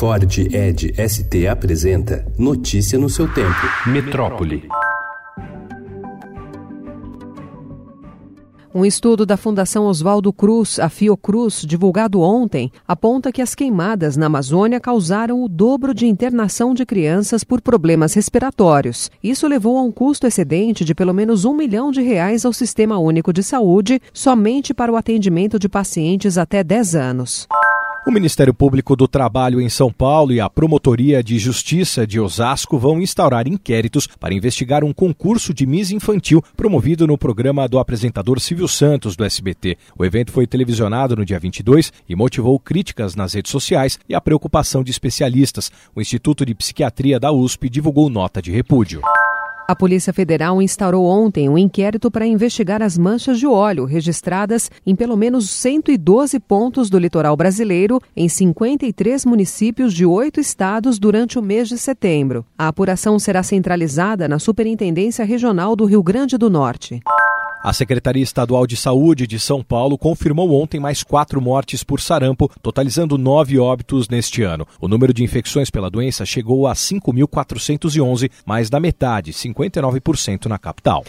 Ford Ed ST apresenta Notícia no seu tempo. Metrópole. Um estudo da Fundação Oswaldo Cruz, a Fiocruz, divulgado ontem, aponta que as queimadas na Amazônia causaram o dobro de internação de crianças por problemas respiratórios. Isso levou a um custo excedente de pelo menos um milhão de reais ao Sistema Único de Saúde, somente para o atendimento de pacientes até 10 anos. O Ministério Público do Trabalho em São Paulo e a Promotoria de Justiça de Osasco vão instaurar inquéritos para investigar um concurso de Miss Infantil promovido no programa do apresentador Silvio Santos do SBT. O evento foi televisionado no dia 22 e motivou críticas nas redes sociais e a preocupação de especialistas. O Instituto de Psiquiatria da USP divulgou nota de repúdio. A Polícia Federal instaurou ontem um inquérito para investigar as manchas de óleo registradas em pelo menos 112 pontos do litoral brasileiro, em 53 municípios de oito estados durante o mês de setembro. A apuração será centralizada na Superintendência Regional do Rio Grande do Norte. A Secretaria Estadual de Saúde de São Paulo confirmou ontem mais quatro mortes por sarampo, totalizando nove óbitos neste ano. O número de infecções pela doença chegou a 5.411, mais da metade, 59% na capital.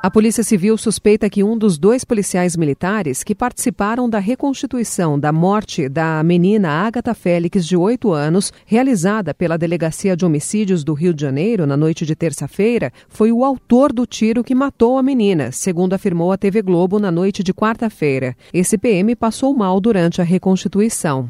A Polícia Civil suspeita que um dos dois policiais militares que participaram da reconstituição da morte da menina Agatha Félix, de 8 anos, realizada pela Delegacia de Homicídios do Rio de Janeiro na noite de terça-feira, foi o autor do tiro que matou a menina, segundo afirmou a TV Globo na noite de quarta-feira. Esse PM passou mal durante a reconstituição.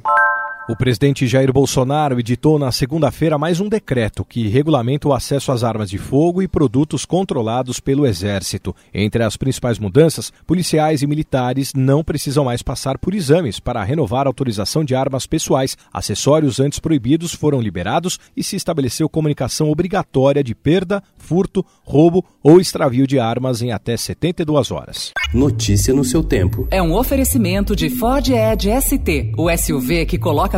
O presidente Jair Bolsonaro editou na segunda-feira mais um decreto que regulamenta o acesso às armas de fogo e produtos controlados pelo Exército. Entre as principais mudanças, policiais e militares não precisam mais passar por exames para renovar a autorização de armas pessoais. Acessórios antes proibidos foram liberados e se estabeleceu comunicação obrigatória de perda, furto, roubo ou extravio de armas em até 72 horas. Notícia no seu tempo. É um oferecimento de Ford Edge ST, o SUV que coloca